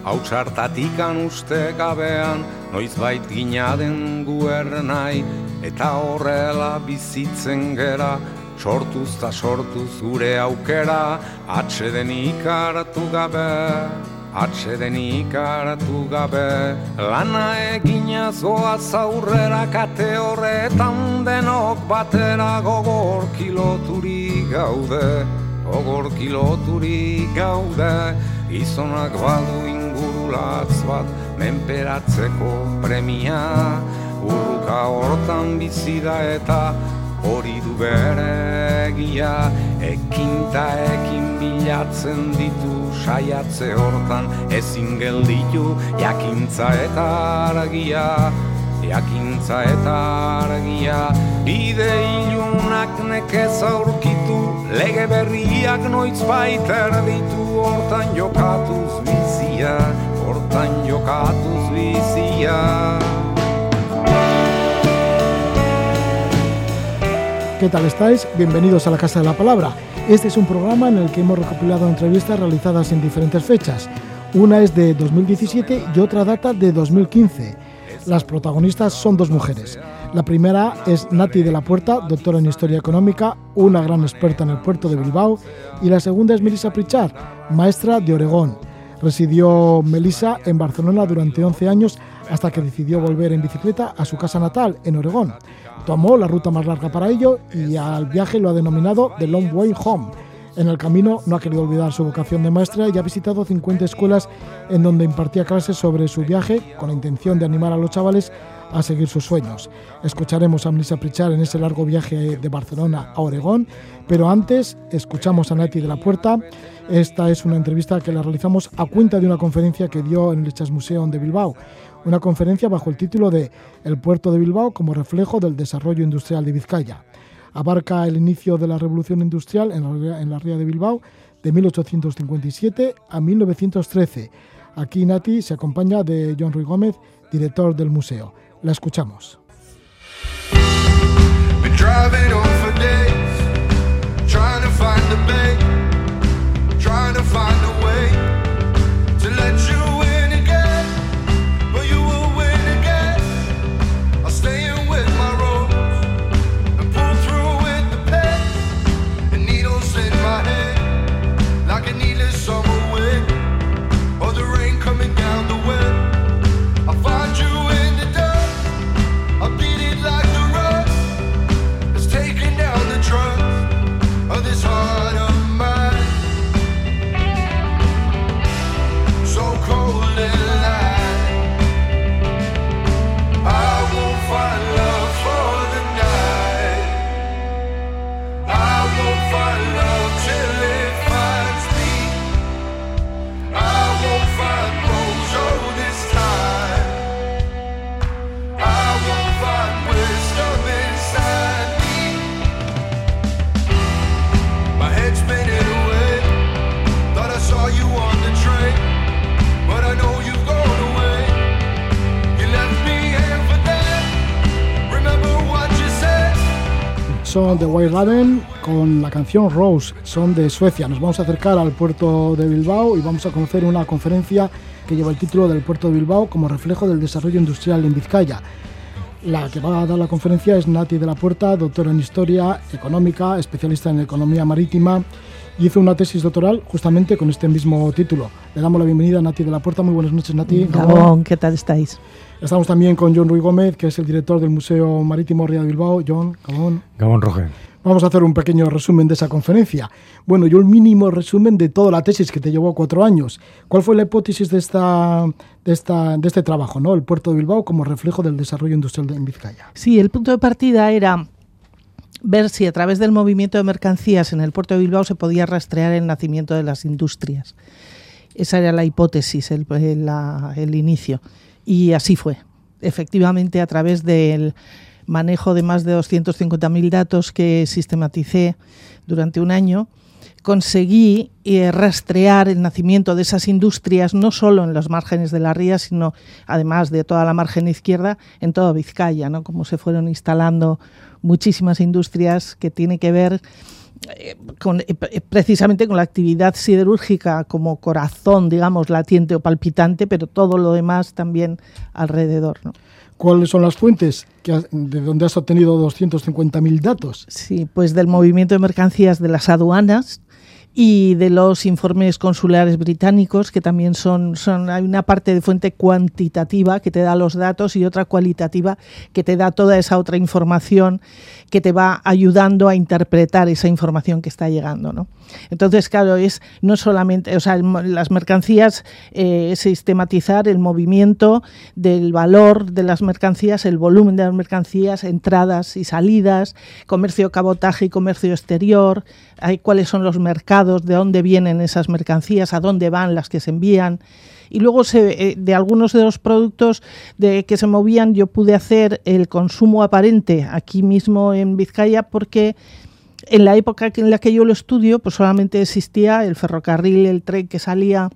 zen bizigai, hautsartatikan uste gabean, noiz gina den guer nahi, eta horrela bizitzen gera, sortuz ta sortuz gure aukera, atxeden ikaratu gabe, atxeden ikaratu gabe. Lana egina zoa zaurrera kate horretan denok batera gogor kiloturi gaude, gogor kiloturi gaude, izonak badu ingurulatz bat, menperatzeko premia, urruka hortan bizida eta hori du bere egia. Ekinta ekin bilatzen ditu saiatze hortan. Ezin gelditu jakintza eta argia. Jakintza eta argia. Bide ilunak nekez aurkitu. Lege berriak noiz baiter ditu. Hortan jokatuz bizia hortan jokatuz bizia ¿Qué tal estáis? Bienvenidos a la Casa de la Palabra. Este es un programa en el que hemos recopilado entrevistas realizadas en diferentes fechas. Una es de 2017 y otra data de 2015. Las protagonistas son dos mujeres. La primera es Nati de la Puerta, doctora en Historia Económica, una gran experta en el puerto de Bilbao, y la segunda es Melissa Pritchard, maestra de Oregón. Residió Melissa en Barcelona durante 11 años hasta que decidió volver en bicicleta a su casa natal, en Oregón. Tomó la ruta más larga para ello y al viaje lo ha denominado The Long Way Home. En el camino no ha querido olvidar su vocación de maestra y ha visitado 50 escuelas en donde impartía clases sobre su viaje con la intención de animar a los chavales a seguir sus sueños. Escucharemos a Melissa Pritchard en ese largo viaje de Barcelona a Oregón, pero antes escuchamos a Nati de la Puerta. Esta es una entrevista que la realizamos a cuenta de una conferencia que dio en el Chas Museum de Bilbao, una conferencia bajo el título de El puerto de Bilbao como reflejo del desarrollo industrial de Vizcaya. Abarca el inicio de la revolución industrial en la, ría de Bilbao de 1857 a 1913. Aquí Nati se acompaña de John Ruy Gómez, director del museo. La escuchamos. Son The White Raven con la canción Rose, son de Suecia. Nos vamos a acercar al puerto de Bilbao y vamos a conocer una conferencia que lleva el título del puerto de Bilbao como reflejo del desarrollo industrial en Vizcaya. La que va a dar la conferencia es Nati de la Puerta, doctora en Historia Económica, especialista en Economía Marítima y hizo una tesis doctoral justamente con este mismo título. Le damos la bienvenida a Nati de la Puerta. Muy buenas noches, Nati. Gabón, ¿qué tal estáis? Estamos también con John Ruy Gómez, que es el director del Museo Marítimo Ría de Bilbao. John, Gabón. Gabón Roger. Vamos a hacer un pequeño resumen de esa conferencia. Bueno, yo el mínimo resumen de toda la tesis que te llevó cuatro años. ¿Cuál fue la hipótesis de, esta, de, esta, de este trabajo, ¿no? el puerto de Bilbao como reflejo del desarrollo industrial en Vizcaya? Sí, el punto de partida era ver si a través del movimiento de mercancías en el puerto de Bilbao se podía rastrear el nacimiento de las industrias. Esa era la hipótesis, el, el inicio. Y así fue. Efectivamente, a través del manejo de más de 250.000 datos que sistematicé durante un año, conseguí eh, rastrear el nacimiento de esas industrias no solo en los márgenes de la ría, sino además de toda la margen izquierda, en toda Vizcaya, ¿no? como se fueron instalando muchísimas industrias que tienen que ver eh, eh, precisamente con la actividad siderúrgica como corazón, digamos, latiente o palpitante, pero todo lo demás también alrededor. ¿Cuáles son las fuentes de donde has obtenido 250.000 datos? Sí, pues del movimiento de mercancías de las aduanas, y de los informes consulares británicos, que también son, son, hay una parte de fuente cuantitativa que te da los datos y otra cualitativa que te da toda esa otra información que te va ayudando a interpretar esa información que está llegando. ¿no? Entonces, claro, es no solamente, o sea, las mercancías, eh, sistematizar el movimiento del valor de las mercancías, el volumen de las mercancías, entradas y salidas, comercio cabotaje y comercio exterior, hay cuáles son los mercados, de dónde vienen esas mercancías, a dónde van las que se envían. Y luego se, eh, de algunos de los productos de que se movían yo pude hacer el consumo aparente aquí mismo en Vizcaya porque en la época en la que yo lo estudio pues solamente existía el ferrocarril, el tren que salía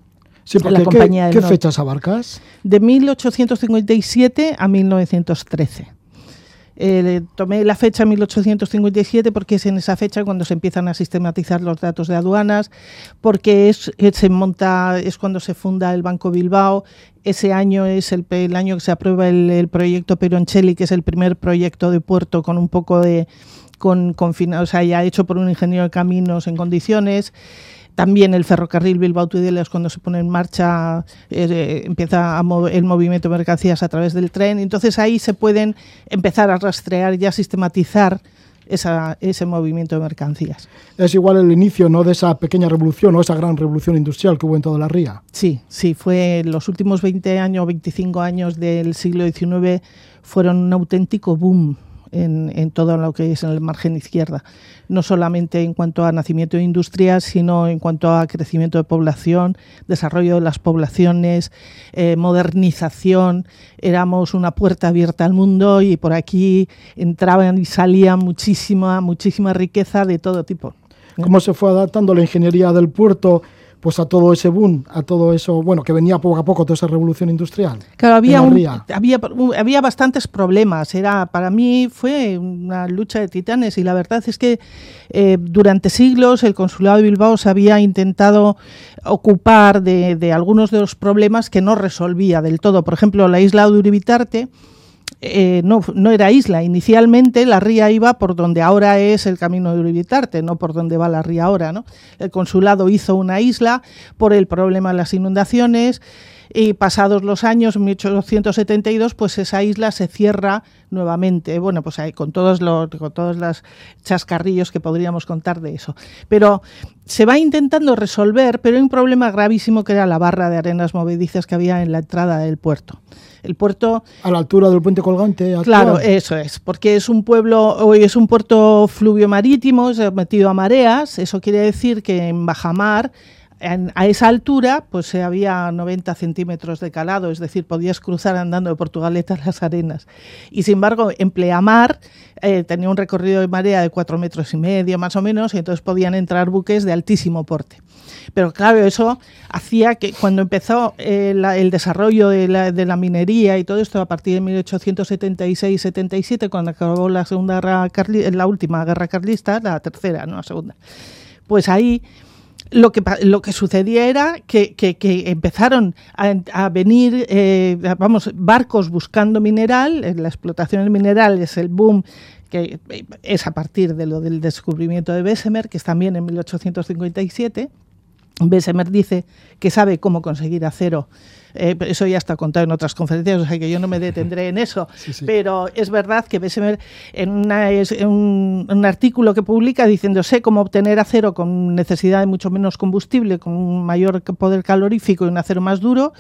Sí, la compañía ¿qué, ¿qué fechas abarcas? De 1857 a 1913. Eh, tomé la fecha 1857 porque es en esa fecha cuando se empiezan a sistematizar los datos de aduanas, porque es, se monta, es cuando se funda el Banco Bilbao. Ese año es el, año que se aprueba el, proyecto Peroncelli, que es el primer proyecto de puerto con un poco de con, con o sea, ya hecho por un ingeniero de caminos en condiciones. También el ferrocarril Bilbao Tudeles cuando se pone en marcha eh, empieza el movimiento de mercancías a través del tren. Entonces ahí se pueden empezar a rastrear y a sistematizar ese movimiento de mercancías. Es igual el inicio ¿no? de esa pequeña revolución o esa gran revolución industrial que hubo en toda la ría. Sí, sí, fue los últimos 20 años, 25 años del siglo XIX fueron un auténtico boom en, todo lo que es en el margen izquierda, no solamente en cuanto a nacimiento de industrias, sino en cuanto a crecimiento de población, desarrollo de las poblaciones, eh, modernización. Éramos una puerta abierta al mundo y por aquí entraban y salían muchísima, muchísima riqueza de todo tipo. ¿Cómo se fue adaptando la ingeniería del puerto? Pues a todo ese boom, a todo eso, bueno, que venía poco a poco toda esa revolución industrial. Claro, había, había, había bastantes problemas. Era, para mí fue una lucha de titanes y la verdad es que eh, durante siglos el consulado de Bilbao se había intentado ocupar de, de, algunos de los problemas que no resolvía del todo. Por ejemplo, la isla de Uribitarte eh, no, no era isla. Inicialmente la ría iba por donde ahora es el camino de Uribitarte, no por donde va la ría ahora. ¿no? El consulado hizo una isla por el problema de las inundaciones y pasados los años, 1872, pues esa isla se cierra nuevamente. Bueno, pues hay con todos los con todos los chascarrillos que podríamos contar de eso. Pero se va intentando resolver, pero hay un problema gravísimo que era la barra de arenas movedizas que había en la entrada del puerto. El puerto... A la altura del puente colgante. Claro, eso es, porque es un pueblo, hoy es un puerto fluvio marítimo, metido a mareas, eso quiere decir que en bajamar a esa altura, pues se había 90 centímetros de calado, es decir, podías cruzar andando de Portugaleta las arenas. Y sin embargo, en pleamar eh, tenía un recorrido de marea de cuatro metros y medio, más o menos, y entonces podían entrar buques de altísimo porte. Pero claro, eso hacía que cuando empezó eh, el desarrollo de la, minería y todo esto a partir de 1876-77, cuando acabó la segunda guerra la última guerra carlista, la tercera, no la segunda, pues ahí lo que, lo que sucedía era que, empezaron a, venir, eh, vamos, barcos buscando mineral, eh, la explotación del mineral es el boom que es a partir de lo del descubrimiento de Bessemer, que es también en 1857. Bessemer dice que sabe cómo conseguir acero eh, eso ya está contado en otras conferencias, o sea que yo no me detendré en eso. Pero es verdad que Bessemer en, un, artículo que publica diciendo sé cómo obtener acero con necesidad de mucho menos combustible, con un mayor poder calorífico y un acero más duro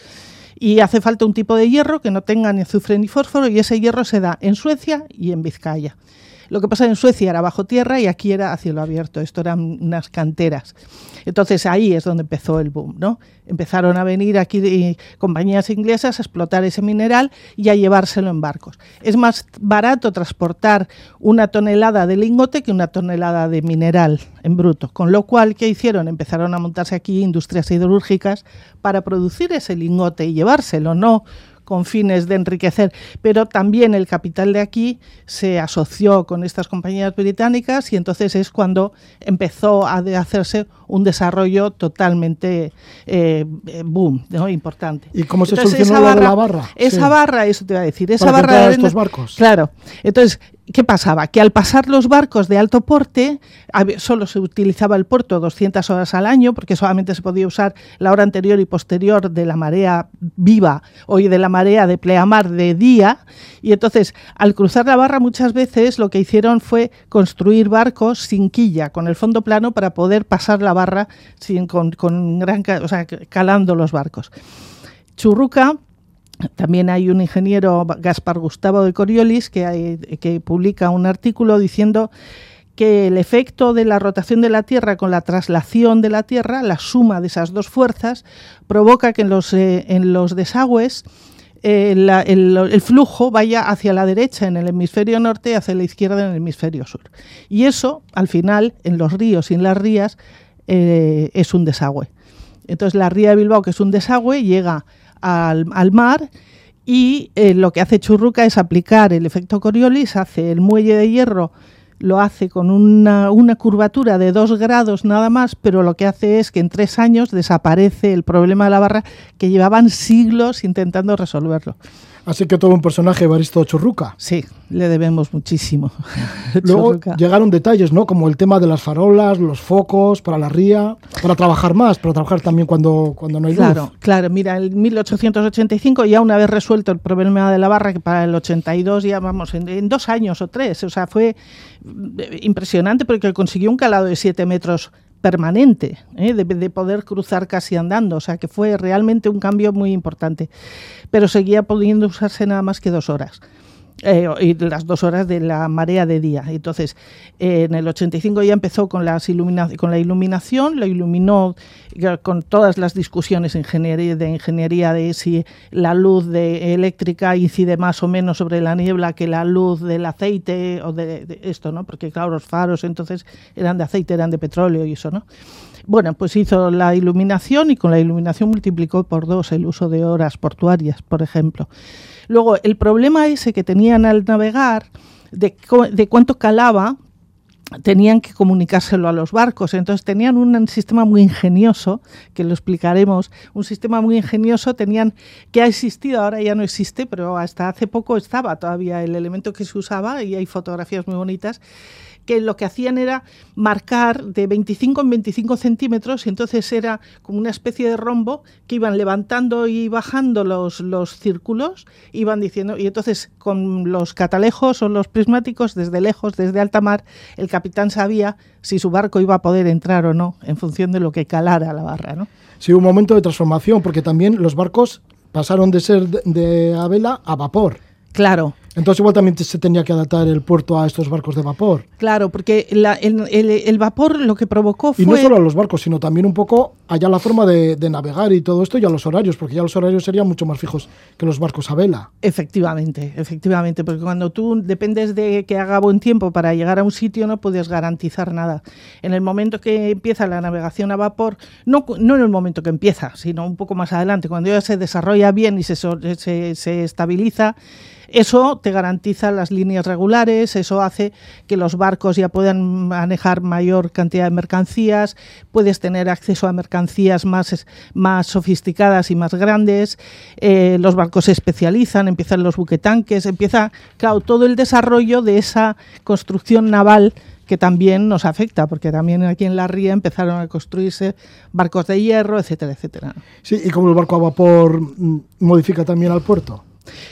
y hace falta un tipo de hierro que no tenga ni azufre ni fósforo y ese hierro se da en Suecia y en Vizcaya. Lo que pasa en Suecia era bajo tierra y aquí era a cielo abierto. Esto eran unas canteras. Entonces ahí es donde empezó el boom, ¿no? Empezaron a venir aquí compañías inglesas a explotar ese mineral y a llevárselo en barcos. Es más barato transportar una tonelada de lingote que una tonelada de mineral en bruto. Con lo cual, ¿qué hicieron? Empezaron a montarse aquí industrias siderúrgicas para producir ese lingote y llevárselo, no con fines de enriquecer, pero también el capital de aquí se asoció con estas compañías británicas y entonces es cuando empezó a hacerse un desarrollo totalmente eh, boom, ¿no? importante. ¿Y cómo se solucionó lo de la barra? Esa barra, eso te iba a decir, esa Para barra... estos barcos. Claro, entonces ¿Qué pasaba? Que al pasar los barcos de alto porte, solo se utilizaba el puerto 200 horas al año, porque solamente se podía usar la hora anterior y posterior de la marea viva o de la marea de pleamar de día. Y entonces, al cruzar la barra, muchas veces lo que hicieron fue construir barcos sin quilla, con el fondo plano, para poder pasar la barra sin, con, gran, o calando los barcos. Churruca también hay un ingeniero, Gaspar Gustavo de Coriolis, que, publica un artículo diciendo que el efecto de la rotación de la Tierra con la traslación de la Tierra, la suma de esas dos fuerzas, provoca que en los, eh, desagües eh, el, flujo vaya hacia la derecha en el hemisferio norte y hacia la izquierda en el hemisferio sur. Y eso, al final, en los ríos y en las rías, eh, es un desagüe. Entonces, la ría de Bilbao, que es un desagüe, llega al, mar y eh, lo que hace Churruca es aplicar el efecto Coriolis, hace el muelle de hierro, lo hace con una, una, curvatura de dos grados nada más, pero lo que hace es que en tres años desaparece el problema de la barra que llevaban siglos intentando resolverlo. Así que todo un personaje, Baristo Churruca. Sí, le debemos muchísimo. Luego llegaron detalles, ¿no? Como el tema de las farolas, los focos para la ría, para trabajar más, para trabajar también cuando, cuando no hay claro, luz. Claro, claro. Mira, en 1885 ya una vez resuelto el problema de la barra, que para el 82 ya vamos, en, en dos años o tres, o sea, fue impresionante porque consiguió un calado de 7 metros permanente, ¿eh? de, poder cruzar casi andando, o sea que fue realmente un cambio muy importante, pero seguía pudiendo usarse nada más que dos horas. Eh, y las dos horas de la marea de día. Entonces, en el 85 ya empezó con, las con la iluminación, lo iluminó con todas las discusiones de ingeniería de si la luz de eléctrica incide más o menos sobre la niebla que la luz del aceite o de, de esto, ¿no? Porque claro, los faros entonces eran de aceite, eran de petróleo y eso, ¿no? Bueno, pues hizo la iluminación y con la iluminación multiplicó por dos el uso de horas portuarias, por ejemplo. Luego, el problema ese que tenían al navegar, de, de cuánto calaba, tenían que comunicárselo a los barcos. Entonces tenían un sistema muy ingenioso, que lo explicaremos, un sistema muy ingenioso, tenían que ha existido, ahora ya no existe, pero hasta hace poco estaba todavía el elemento que se usaba y hay fotografías muy bonitas que lo que hacían era marcar de 25 en 25 centímetros y entonces era como una especie de rombo que iban levantando y bajando los, los círculos, iban diciendo, y entonces con los catalejos o los prismáticos desde lejos, desde alta mar, el capitán sabía si su barco iba a poder entrar o no en función de lo que calara la barra. ¿no? Sí, un momento de transformación, porque también los barcos pasaron de ser de, de a vela a vapor. Claro. Entonces igual también se tenía que adaptar el puerto a estos barcos de vapor. Claro, porque el, vapor lo que provocó fue... Y no solo a los barcos, sino también un poco allá la forma de, navegar y todo esto y a los horarios, porque ya los horarios serían mucho más fijos que los barcos a vela. Efectivamente, efectivamente, porque cuando tú dependes de que haga buen tiempo para llegar a un sitio no puedes garantizar nada. En el momento que empieza la navegación a vapor, no, no en el momento que empieza, sino un poco más adelante, cuando ya se desarrolla bien y se, se, se estabiliza, eso te garantiza las líneas regulares, eso hace que los barcos ya puedan manejar mayor cantidad de mercancías, puedes tener acceso a mercancías más, más sofisticadas y más grandes, eh, los barcos se especializan, empiezan los buquetanques, empieza, claro, todo el desarrollo de esa construcción naval que también nos afecta, porque también aquí en la ría empezaron a construirse barcos de hierro, etcétera, etcétera. Sí, y como el barco a vapor mm, modifica también al puerto.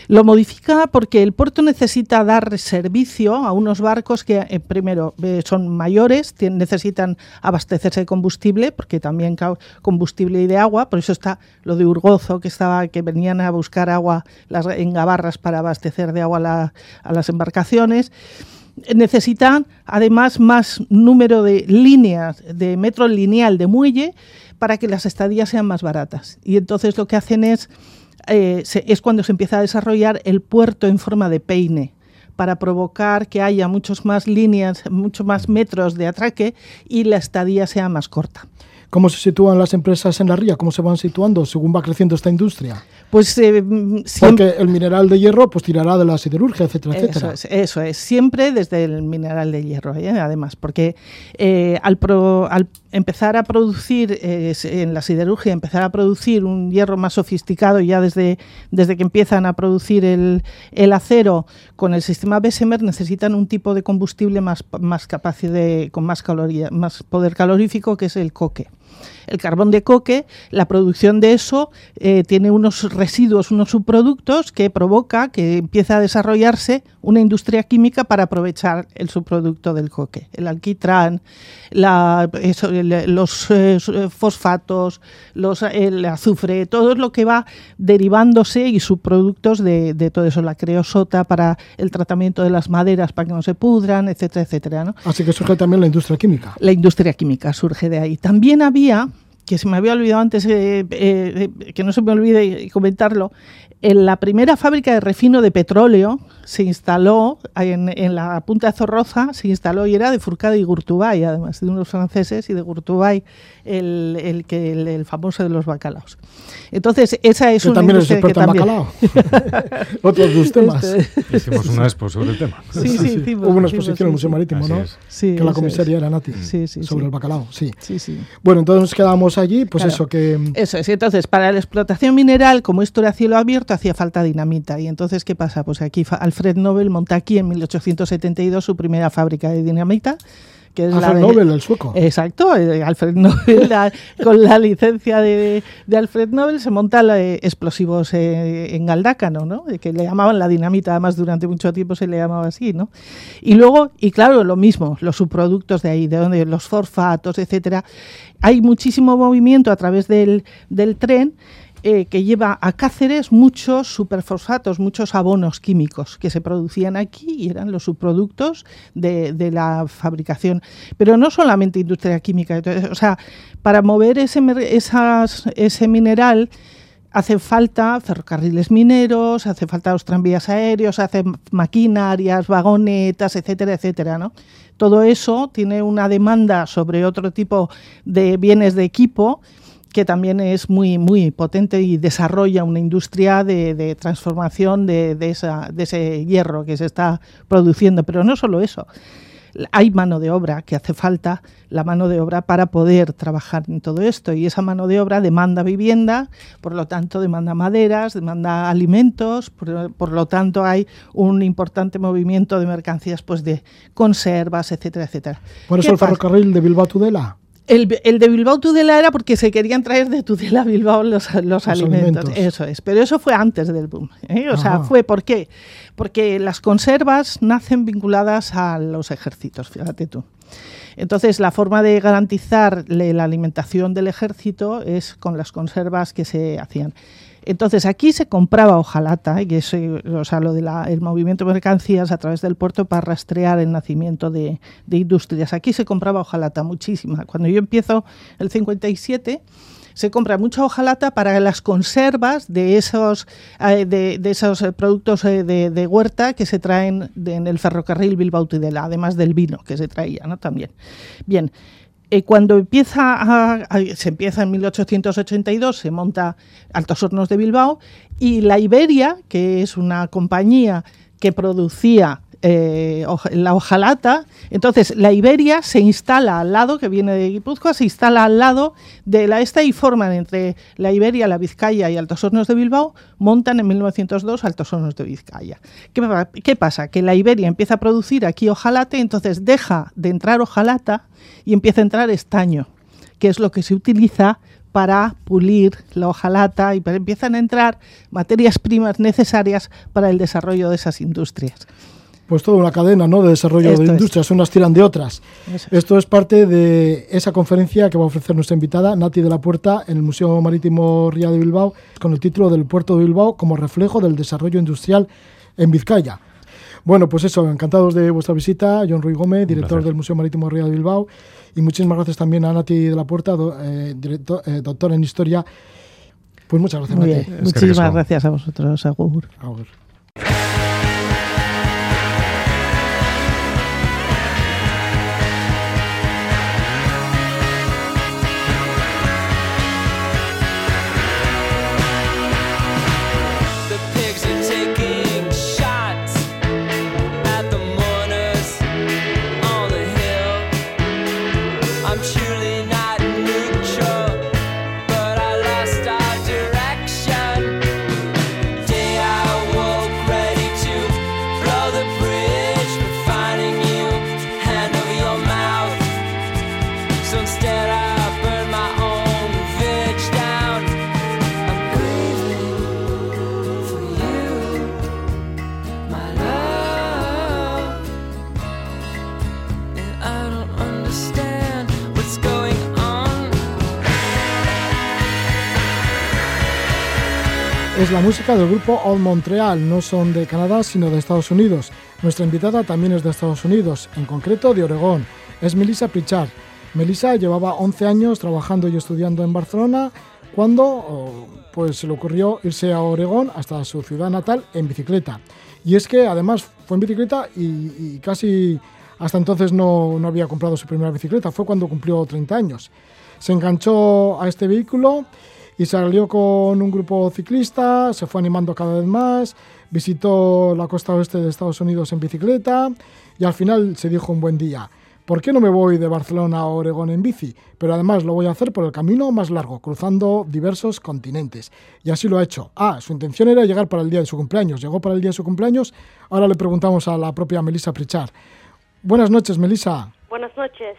Lo modifica porque el puerto necesita dar servicio a unos barcos que, eh, primero, eh, son mayores, necesitan abastecerse de combustible, porque también combustible y de agua, por eso está lo de Urgozo, que estaba que venían a buscar agua las, en Gabarras para abastecer de agua a las embarcaciones necesitan además más número de líneas de metro lineal de muelle para que las estadías sean más baratas. Y entonces lo que hacen es eh, es cuando se empieza a desarrollar el puerto en forma de peine para provocar que haya muchos más líneas, muchos más metros de atraque y la estadía sea más corta. ¿Cómo se sitúan las empresas en la ría? ¿Cómo se van situando según va creciendo esta industria? Pues eh, Porque el mineral de hierro pues tirará de la siderurgia, etcétera, eso etcétera. Es, eso es, siempre desde el mineral de hierro, ¿eh? además, porque eh, al, al, empezar a producir eh, en la siderurgia, empezar a producir un hierro más sofisticado ya desde, desde que empiezan a producir el, el acero con el sistema Bessemer necesitan un tipo de combustible más, más capaz de, con más caloría, más poder calorífico que es el coque el carbón de coque, la producción de eso eh, tiene unos residuos, unos subproductos que provoca que empiece a desarrollarse una industria química para aprovechar el subproducto del coque, el alquitrán, los eh, fosfatos, los, el azufre, todo lo que va derivándose y subproductos de, todo eso, la creosota para el tratamiento de las maderas para que no se pudran, etcétera, etcétera. Así que surge también la industria química. La industria química surge de ahí. También había que se me había olvidado antes, eh, eh, que no se me olvide comentarlo, en la primera fábrica de refino de petróleo se instaló en, la punta de Zorroza, se instaló y era de Furcada y Gurtubay, además de unos franceses y de Gurtubay, el, el, que, el, famoso de los bacalaos. Entonces, esa es que una también es experto en bacalao. Otros dos temas. Este... Hicimos una expo sobre el tema. Sí, sí, hicimos, Hubo una exposición en el Museo Marítimo, ¿no? Sí, que la comisaría era Nati, sí, sí, sobre el bacalao, sí. Sí, sí. Bueno, entonces nos quedamos allí, pues Claro. eso, que... Eso es. Y entonces, para la explotación mineral, como esto era a cielo abierto, hacía falta dinamita. Y entonces, ¿qué pasa? Pues aquí Alfred Nobel monta aquí en 1872 su primera fábrica de dinamita. Que es la Alfred de- Nobel, el sueco. Exacto, eh, Alfred Nobel, la- con la licencia de, de Alfred Nobel se monta la, eh, explosivos eh, en Galdácano, ¿no? Eh, Que le llamaban la dinamita, además durante mucho tiempo se le llamaba así, ¿no? Y luego, y claro, lo mismo, los subproductos de ahí, de donde los fosfatos, etcétera. Hay muchísimo movimiento a través del, del tren eh, que lleva a Cáceres muchos superfosfatos, muchos abonos químicos que se producían aquí y eran los subproductos de, la fabricación. Pero no solamente industria química, entonces, o sea, para mover ese, ese mineral hace falta ferrocarriles mineros, hace falta los tranvías aéreos, hace maquinarias, vagonetas, etcétera, etcétera, ¿no? Todo eso tiene una demanda sobre otro tipo de bienes de equipo que también es muy, muy potente y desarrolla una industria de, de transformación de, de esa- de ese hierro que se está produciendo. Pero no solo eso, hay mano de obra que hace falta, la mano de obra para poder trabajar en todo esto. Y esa mano de obra demanda vivienda, por lo tanto demanda maderas, demanda alimentos, por, por lo tanto hay un importante movimiento de mercancías pues de conservas, etcétera, etcétera. Por eso ¿Qué el ferrocarril de Bilbao Tudela. El, el de Bilbao Tudela era porque se querían traer de Tudela a Bilbao los, los alimentos. alimentos. Eso es. Pero eso fue antes del boom. ¿eh? O sea, fue ¿por qué? Porque las conservas nacen vinculadas a los ejércitos, fíjate tú. Entonces, la forma de garantizar la alimentación del ejército es con las conservas que se hacían. Entonces, aquí se compraba hojalata, y eso, o sea, lo del movimiento de mercancías a través del puerto para rastrear el nacimiento de, industrias. Aquí se compraba hojalata muchísima. Cuando yo empiezo el 57, se compra mucha hojalata para las conservas de esos, eh, de, esos eh, productos eh, de, de huerta que se traen de- en el ferrocarril Bilbao Tudela, además del vino que se traía ¿no? también. Bien, eh, cuando empieza a- se empieza en 1882, se monta Altos Hornos de Bilbao y la Iberia, que es una compañía que producía eh, la hojalata, entonces la Iberia se instala al lado, que viene de Guipúzcoa, se instala al lado de la esta y forman entre la Iberia, la Vizcaya y Altos Hornos de Bilbao, montan en 1902 Altos Hornos de Vizcaya. ¿Qué, pa- qué pasa? Que la Iberia empieza a producir aquí hojalate, entonces deja de entrar hojalata y empieza a entrar estaño, que es lo que se utiliza para pulir la hojalata y empiezan a entrar materias primas necesarias para el desarrollo de esas industrias. Pues toda una cadena ¿no? de desarrollo Esto de es. industrias, unas tiran de otras. Eso es. Esto es parte de esa conferencia que va a ofrecer nuestra invitada, Nati de la Puerta, en el Museo Marítimo Ría de Bilbao, con el título del Puerto de Bilbao como reflejo del desarrollo industrial en Vizcaya. Bueno, pues eso, encantados de vuestra visita, John Ruy Gómez, director del Museo Marítimo Ría de Bilbao, y muchísimas gracias también a Nati de la Puerta, do- eh, director- eh, doctor en Historia. Pues muchas gracias, Muy Nati. Muchísimas gracias a vosotros, Agur. Agur. Música del grupo Old Montreal. No son de Canadá, sino de Estados Unidos. Nuestra invitada también es de Estados Unidos, en concreto de Oregón. Es Melissa Pritchard. Melissa llevaba 11 años trabajando y estudiando en Barcelona cuando oh, pues, se le ocurrió irse a Oregón, hasta su ciudad natal, en bicicleta. Y es que además fue en bicicleta y, casi hasta entonces no, no había comprado su primera bicicleta. Fue cuando cumplió 30 años. Se enganchó a este vehículo y salió con un grupo ciclista, se fue animando cada vez más, visitó la costa oeste de Estados Unidos en bicicleta y al final se dijo un buen día, ¿por qué no me voy de Barcelona a Oregón en bici? Pero además lo voy a hacer por el camino más largo, cruzando diversos continentes. Y así lo ha hecho. Ah, su intención era llegar para el día de su cumpleaños. Llegó para el día de su cumpleaños. Ahora le preguntamos a la propia Melissa Pritchard. Buenas noches, Melissa. Buenas noches.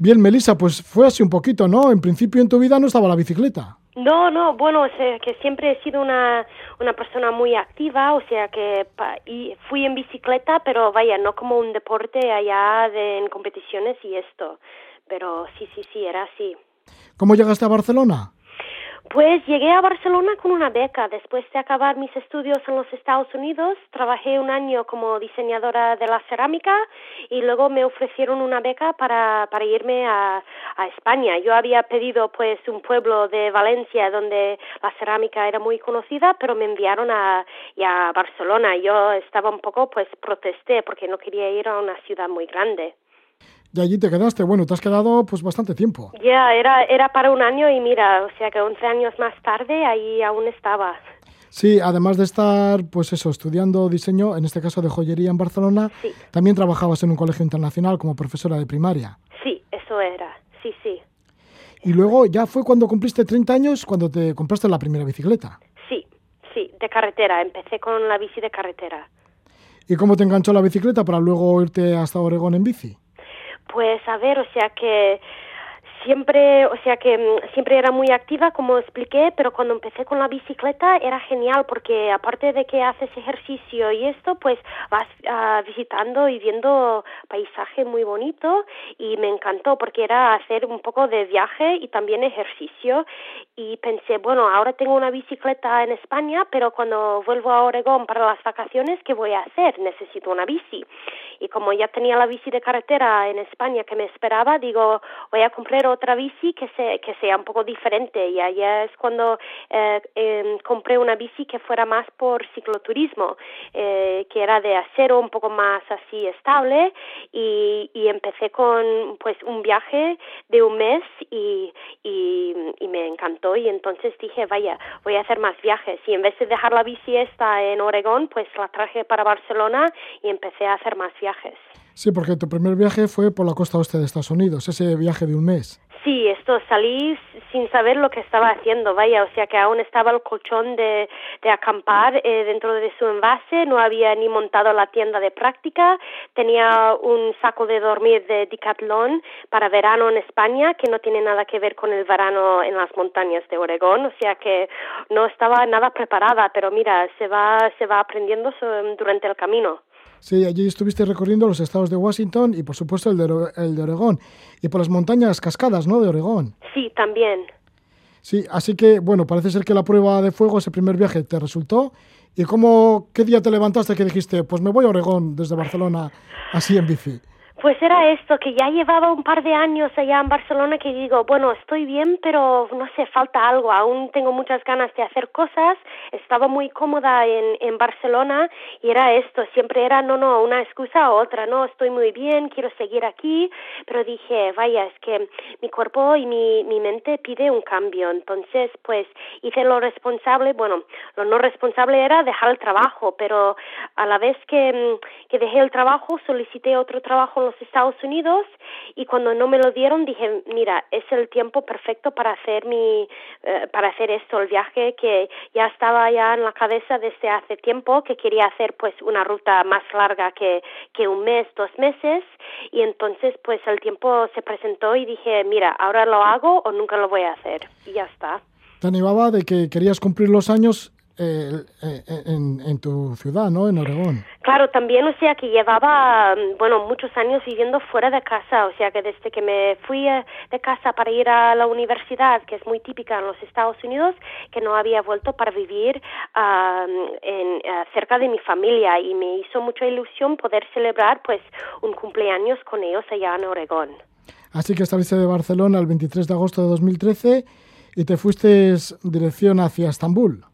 Bien, Melissa, pues fue así un poquito, ¿no? En principio en tu vida no estaba la bicicleta. No, no, bueno, o sea, que siempre he sido una, una persona muy activa, o sea que y fui en bicicleta, pero vaya, no como un deporte allá de, en competiciones y esto, pero sí, sí, sí, era así. ¿Cómo llegaste a Barcelona? Pues llegué a Barcelona con una beca. Después de acabar mis estudios en los Estados Unidos, trabajé un año como diseñadora de la cerámica y luego me ofrecieron una beca para, para irme a, a España. Yo había pedido pues un pueblo de Valencia donde la cerámica era muy conocida, pero me enviaron a, a Barcelona. Yo estaba un poco pues protesté porque no quería ir a una ciudad muy grande. Y allí te quedaste. Bueno, te has quedado pues bastante tiempo. Ya, era, era para un año y mira, o sea que 11 años más tarde ahí aún estaba. Sí, además de estar, pues eso, estudiando diseño, en este caso de joyería en Barcelona, también trabajabas en un colegio internacional como profesora de primaria. Sí, eso era, sí, sí. Y luego ya fue cuando cumpliste 30 años, cuando te compraste la primera bicicleta. Sí, sí, de carretera, empecé con la bici de carretera. ¿Y cómo te enganchó la bicicleta para luego irte hasta Oregón en bici? Pues a ver, o sea que siempre, o sea que mm, siempre era muy activa, como expliqué, pero cuando empecé con la bicicleta era genial porque aparte de que haces ejercicio y esto, pues vas uh, visitando y viendo paisaje muy bonito y me encantó porque era hacer un poco de viaje y también ejercicio y pensé, bueno, ahora tengo una bicicleta en España, pero cuando vuelvo a Oregón para las vacaciones, ¿qué voy a hacer? Necesito una bici. Y como ya tenía la bici de carretera en España que me esperaba, digo, voy a comprar otra bici que, se, que sea un poco diferente. Y allá es cuando eh, em, compré una bici que fuera más por cicloturismo, eh, que era de acero un poco más así estable. Y, y empecé con pues un viaje de un mes y, y, y me encantó. Y entonces dije vaya voy a hacer más viajes y en vez de dejar la bici esta en Oregón pues la traje para Barcelona y empecé a hacer más viajes. Sí, porque tu primer viaje fue por la costa oeste de Estados Unidos, ese viaje de un mes. Sí, esto salí sin saber lo que estaba haciendo, vaya, o sea que aún estaba el colchón de, de acampar eh, dentro de su envase, no había ni montado la tienda de práctica, tenía un saco de dormir de Decathlon para verano en España que no tiene nada que ver con el verano en las montañas de Oregón, o sea que no estaba nada preparada, pero mira, se va, se va aprendiendo durante el camino. Sí, allí estuviste recorriendo los estados de Washington y por supuesto el de, el de Oregón. Y por las montañas cascadas, ¿no? De Oregón. Sí, también. Sí, así que, bueno, parece ser que la prueba de fuego, ese primer viaje, te resultó. ¿Y cómo, qué día te levantaste que dijiste, pues me voy a Oregón desde Barcelona así en bici? Pues era esto, que ya llevaba un par de años allá en Barcelona que digo, bueno, estoy bien, pero no sé, falta algo, aún tengo muchas ganas de hacer cosas, estaba muy cómoda en, en Barcelona y era esto, siempre era, no, no, una excusa u otra, no, estoy muy bien, quiero seguir aquí, pero dije, vaya, es que mi cuerpo y mi, mi mente pide un cambio, entonces pues hice lo responsable, bueno, lo no responsable era dejar el trabajo, pero a la vez que, que dejé el trabajo solicité otro trabajo los Estados Unidos y cuando no me lo dieron dije, mira, es el tiempo perfecto para hacer mi, eh, para hacer esto, el viaje que ya estaba ya en la cabeza desde hace tiempo, que quería hacer pues una ruta más larga que, que un mes, dos meses y entonces pues el tiempo se presentó y dije, mira, ahora lo hago o nunca lo voy a hacer y ya está. Te animaba de que querías cumplir los años eh, en, en, tu ciudad, ¿no? En Oregón. Claro, también, o sea, que llevaba, bueno, muchos años viviendo fuera de casa, o sea, que desde que me fui de casa para ir a la universidad, que es muy típica en los Estados Unidos, que no había vuelto para vivir en, cerca de mi familia y me hizo mucha ilusión poder celebrar, pues, un cumpleaños con ellos allá en Oregón. Así que saliste de Barcelona el 23 de agosto de 2013 y te fuiste dirección hacia Estambul.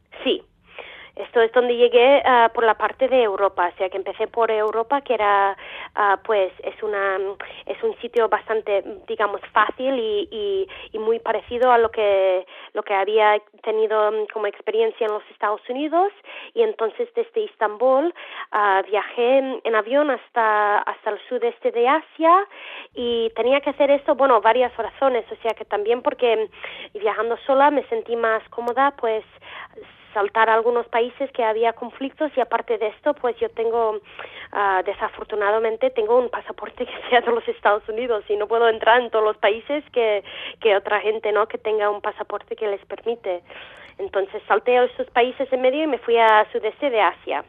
Esto es donde llegué uh, por la parte de Europa, o sea que empecé por Europa, que era, uh, pues, es una, es un sitio bastante, digamos, fácil y, y, y, muy parecido a lo que, lo que había tenido mm, como experiencia en los Estados Unidos. Y entonces desde Estambul uh, viajé en avión hasta, hasta el sudeste de Asia y tenía que hacer esto, bueno, varias razones, o sea que también porque viajando sola me sentí más cómoda, pues saltar a algunos países que había conflictos y aparte de esto, pues yo tengo, uh, desafortunadamente, tengo un pasaporte que sea de los Estados Unidos y no puedo entrar en todos los países que, que otra gente, ¿no? Que tenga un pasaporte que les permite. Entonces salté a esos países en medio y me fui a sudeste de Asia.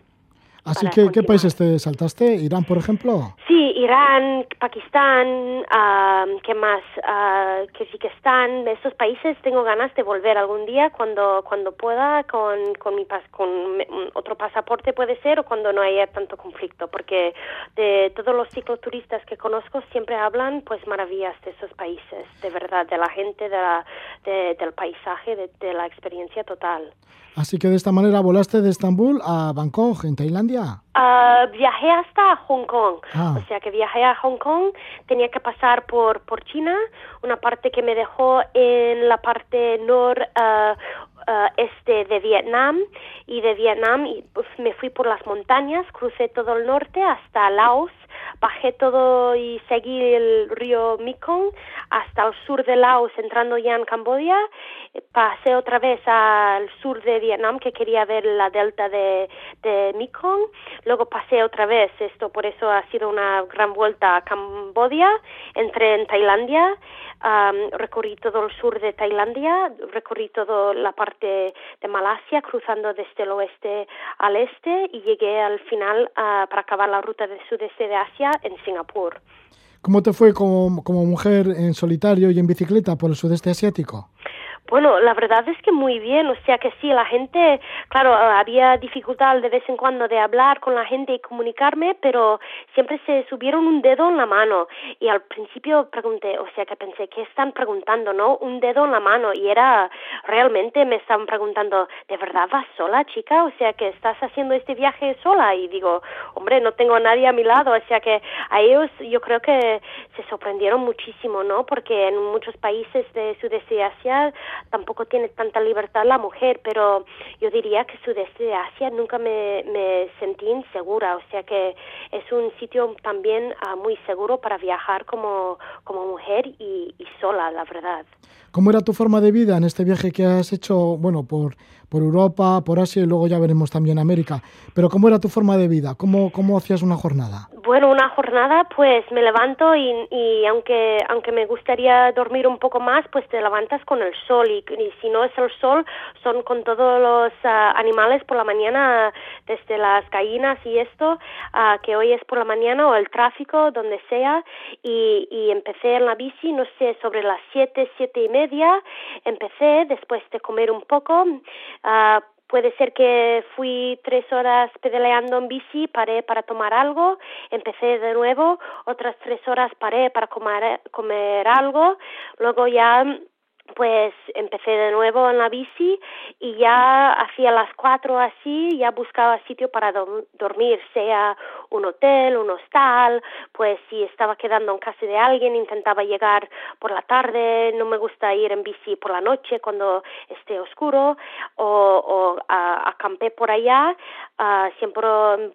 Así que, ¿qué países te saltaste? ¿Irán, por ejemplo? Sí, Irán, Pakistán, uh, ¿qué más? Uh, Kirguistán, esos países tengo ganas de volver algún día cuando cuando pueda con, con, mi pas con otro pasaporte puede ser o cuando no haya tanto conflicto, porque de todos los cicloturistas que conozco siempre hablan pues maravillas de esos países, de verdad, de la gente, de la, de, del paisaje, de, de la experiencia total. Así que de esta manera volaste de Estambul a Bangkok, en Tailandia. Uh, viajé hasta Hong Kong, ah. o sea que viajé a Hong Kong, tenía que pasar por, por China, una parte que me dejó en la parte noreste uh, de Vietnam y de Vietnam y, pues, me fui por las montañas, crucé todo el norte hasta Laos, bajé todo y seguí el río Mekong hasta el sur de Laos, entrando ya en Camboya. Pasé otra vez al sur de Vietnam, que quería ver la delta de, de Mekong. Luego pasé otra vez, esto por eso ha sido una gran vuelta a Camboya. Entré en Tailandia, recorrí todo el sur de Tailandia, recorrí toda la parte de Malasia, cruzando desde el oeste al este y llegué al final uh, para acabar la ruta del sudeste de Asia en Singapur. ¿Cómo te fue como mujer en solitario y en bicicleta por el sudeste asiático? Bueno, la verdad es que muy bien, o sea que sí, la gente, claro, había dificultad de vez en cuando de hablar con la gente y comunicarme, pero siempre se subieron un dedo en la mano y al principio pregunté, o sea que pensé, ¿qué están preguntando, no? Un dedo en la mano y era, realmente me estaban preguntando, ¿de verdad vas sola, chica? O sea que estás haciendo este viaje sola y digo, hombre, no tengo a nadie a mi lado, o sea que a ellos yo creo que se sorprendieron muchísimo, ¿no? Porque en muchos países de Sudeste Asia tampoco tiene tanta libertad la mujer, pero yo diría que sudeste de Asia nunca me, me sentí insegura, o sea que es un sitio también uh, muy seguro para viajar como, como mujer y, y sola, la verdad. ¿Cómo era tu forma de vida en este viaje que has hecho, bueno, por, por Europa, por Asia y luego ya veremos también América? Pero ¿cómo era tu forma de vida? ¿Cómo, cómo hacías una jornada? Bueno, una jornada, pues me levanto y, y aunque, aunque me gustaría dormir un poco más, pues te levantas con el sol y, si no es el sol, son con todos los uh, animales por la mañana, desde las gallinas y esto, uh, que hoy es por la mañana o el tráfico, donde sea, y, y empecé en la bici, no sé, sobre las siete, siete y media, empecé después de comer un poco, uh, Puede ser que fui tres horas pedaleando en bici, paré para tomar algo, empecé de nuevo, otras tres horas paré para comer, comer algo, luego ya pues empecé de nuevo en la bici y ya hacía las cuatro así, ya buscaba sitio para dormir, sea un hotel, un hostal, pues si estaba quedando en casa de alguien, intentaba llegar por la tarde, no me gusta ir en bici por la noche cuando esté oscuro, o, o acampé por allá, uh, siempre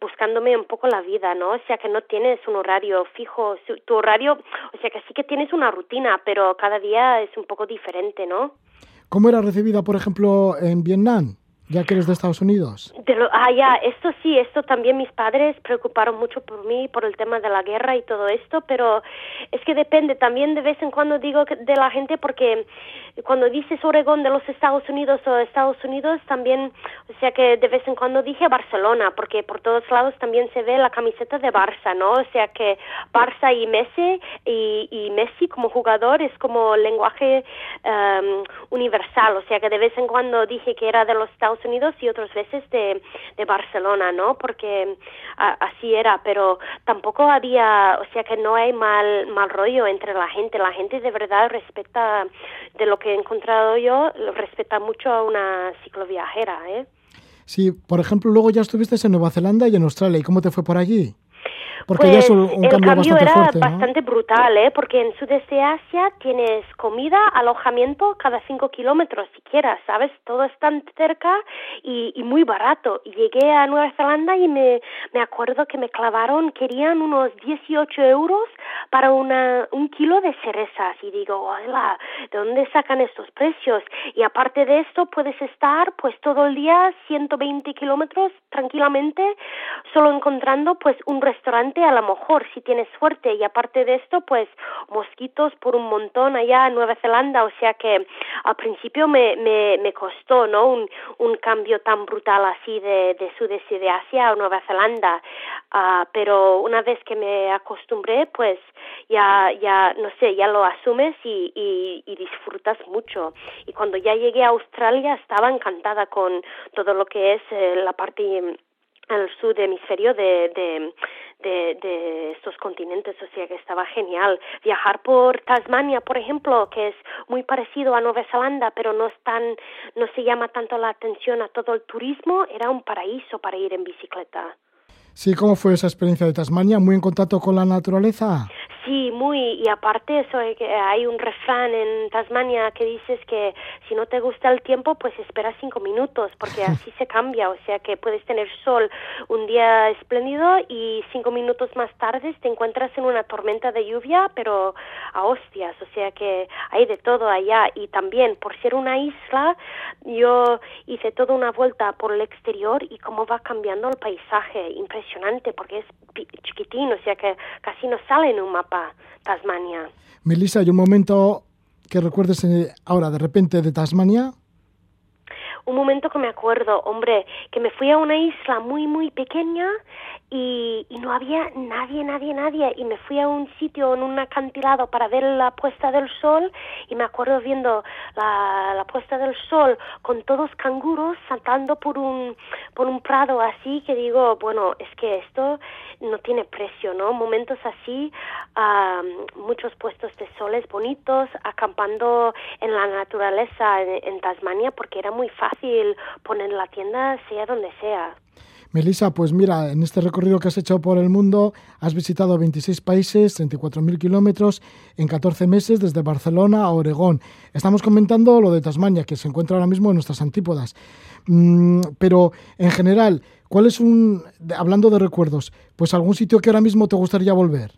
buscándome un poco la vida, ¿no? O sea que no tienes un horario fijo, tu horario, o sea que sí que tienes una rutina, pero cada día es un poco diferente, ¿Cómo era recibida, por ejemplo, en Vietnam? Ya que eres de Estados Unidos. Ah, ya, esto sí, esto también mis padres preocuparon mucho por mí, por el tema de la guerra y todo esto, pero es que depende, también de vez en cuando digo de la gente porque cuando dices Oregón de los Estados Unidos o Estados Unidos, también, o sea que de vez en cuando dije Barcelona, porque por todos lados también se ve la camiseta de Barça, ¿no? O sea que Barça y Messi, y, y Messi como jugador es como lenguaje um, universal, o sea que de vez en cuando dije que era de los Estados Unidos y otras veces de, de Barcelona, ¿no? Porque así era, pero tampoco había, o sea que no hay mal, mal rollo entre la gente, la gente de verdad respeta de lo que he encontrado yo, respeta mucho a una cicloviajera, ¿eh? Sí, por ejemplo, luego ya estuviste en Nueva Zelanda y en Australia, ¿y cómo te fue por allí? Porque pues es un, el cambio, era bastante brutal, ¿eh? Porque en Sudeste de Asia tienes comida, alojamiento cada cinco kilómetros siquiera, ¿sabes? Todo es tan cerca y, y muy barato. Y llegué a Nueva Zelanda y me, me acuerdo que me clavaron, querían unos 18 euros para una, un kilo de cerezas. Y digo, hola, ¿de dónde sacan estos precios? Y aparte de esto, puedes estar pues todo el día 120 kilómetros tranquilamente, solo encontrando pues un restaurante a lo mejor si tienes suerte. Y aparte de esto pues mosquitos por un montón allá en Nueva Zelanda. O sea que al principio me, me, me costó no un, un cambio tan brutal así de, de sudeste de Asia a Nueva Zelanda. Uh, pero una vez que me acostumbré pues ya ya no sé ya lo asumes y, y, y disfrutas mucho. Y cuando ya llegué a Australia estaba encantada con todo lo que es eh, la parte al sur del hemisferio de, de, de, de, estos continentes, o sea que estaba genial. Viajar por Tasmania, por ejemplo, que es muy parecido a Nueva Zelanda, pero no es tan, no se llama tanto la atención a todo el turismo, era un paraíso para ir en bicicleta. Sí, ¿cómo fue esa experiencia de Tasmania? ¿Muy en contacto con la naturaleza? Sí, muy, y aparte eso, hay un refrán en Tasmania que dices que si no te gusta el tiempo, pues espera cinco minutos, porque así se cambia, o sea que puedes tener sol un día espléndido y cinco minutos más tarde te encuentras en una tormenta de lluvia, pero a hostias, o sea que hay de todo allá, y también por ser una isla, yo hice toda una vuelta por el exterior y cómo va cambiando el paisaje, impresionante, porque es chiquitín, o sea que casi no sale en un mapa Tasmania. Melissa, ¿hay un momento que recuerdes eh, ahora de repente de Tasmania? Un momento que me acuerdo, hombre, que me fui a una isla muy, muy pequeña y, y, no había nadie, nadie, nadie. Y me fui a un sitio en un acantilado para ver la puesta del sol y me acuerdo viendo la, la puesta del sol con todos canguros saltando por un, por un prado así que digo, bueno, es que esto no tiene precio, ¿no? Momentos así, muchos puestos de soles bonitos, acampando en la naturaleza en, en Tasmania porque era muy fácil poner la tienda sea donde sea. Melissa, pues mira, en este recorrido que has hecho por el mundo has visitado 26 países, 34.000 kilómetros en 14 meses desde Barcelona a Oregón. Estamos comentando lo de Tasmania, que se encuentra ahora mismo en nuestras antípodas. Mm, pero en general, ¿cuál es un, hablando de recuerdos, pues algún sitio que ahora mismo te gustaría volver?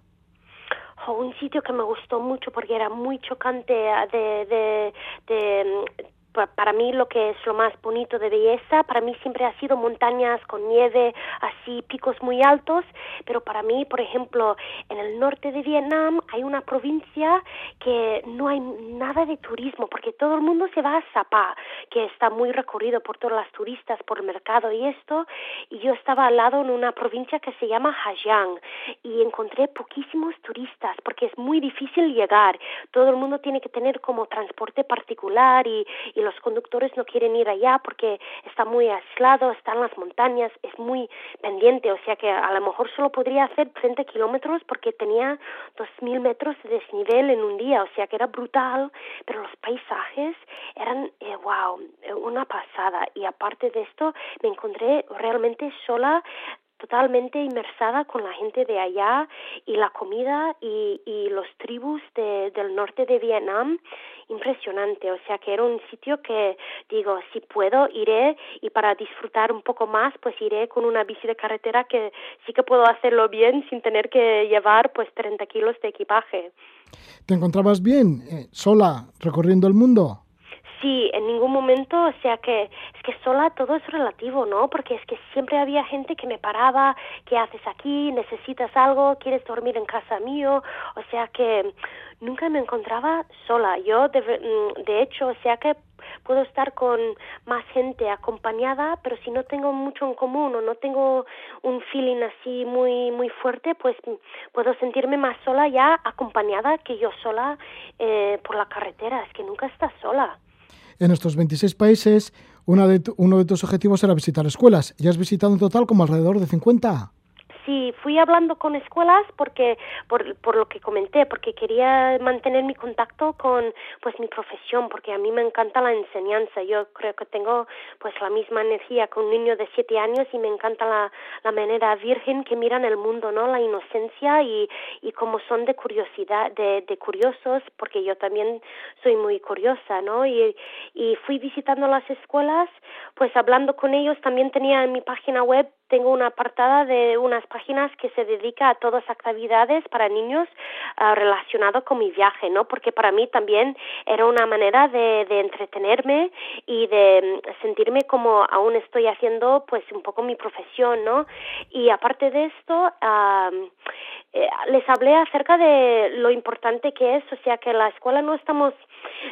un sitio que me gustó mucho porque era muy chocante de, de, de para mí lo que es lo más bonito de belleza, para mí siempre ha sido montañas con nieve, así picos muy altos, pero para mí, por ejemplo, en el norte de Vietnam hay una provincia que no hay nada de turismo, porque todo el mundo se va a Sapa, que está muy recorrido por todas las turistas, por el mercado y esto, y yo estaba al lado en una provincia que se llama Hajang, y encontré poquísimos turistas, porque es muy difícil llegar, todo el mundo tiene que tener como transporte particular y los conductores no quieren ir allá porque está muy aislado, está en las montañas, es muy pendiente, o sea que a lo mejor solo podría hacer 30 kilómetros porque tenía 2.000 metros de desnivel en un día, o sea que era brutal, pero los paisajes eran, eh, wow, una pasada. Y aparte de esto, me encontré realmente sola totalmente inmersada con la gente de allá y la comida y, y los tribus de, del norte de Vietnam, impresionante. O sea que era un sitio que digo, si puedo, iré y para disfrutar un poco más, pues iré con una bici de carretera que sí que puedo hacerlo bien sin tener que llevar pues 30 kilos de equipaje. ¿Te encontrabas bien, eh, sola, recorriendo el mundo? Sí, en ningún momento, o sea que que sola todo es relativo, ¿no? Porque es que siempre había gente que me paraba, ¿qué haces aquí? ¿Necesitas algo? ¿Quieres dormir en casa mío? O sea que nunca me encontraba sola. Yo, de, mm, de hecho, o sea que puedo estar con más gente acompañada, pero si no tengo mucho en común o no tengo un feeling así muy muy fuerte, pues puedo sentirme más sola ya acompañada que yo sola eh, por la carretera. Es que nunca estás sola en estos 26 países, uno de, uno de tus objetivos era visitar escuelas. ¿Ya has visitado en total como alrededor de 50? Sí, fui hablando con escuelas porque por, por lo que comenté, porque quería mantener mi contacto con pues mi profesión, porque a mí me encanta la enseñanza. Yo creo que tengo pues la misma energía con un niño de siete años y me encanta la, la manera virgen que miran el mundo, ¿no? La inocencia y, y como son de curiosidad, de, de curiosos, porque yo también soy muy curiosa, ¿no? Y, y fui visitando las escuelas, pues hablando con ellos, también tenía en mi página web tengo una apartada de unas páginas que se dedica a todas actividades para niños uh, relacionado con mi viaje, ¿no? Porque para mí también era una manera de, de entretenerme y de mm, sentirme como aún estoy haciendo pues un poco mi profesión, ¿no? Y aparte de esto, uh, eh, les hablé acerca de lo importante que es, o sea, que la escuela no estamos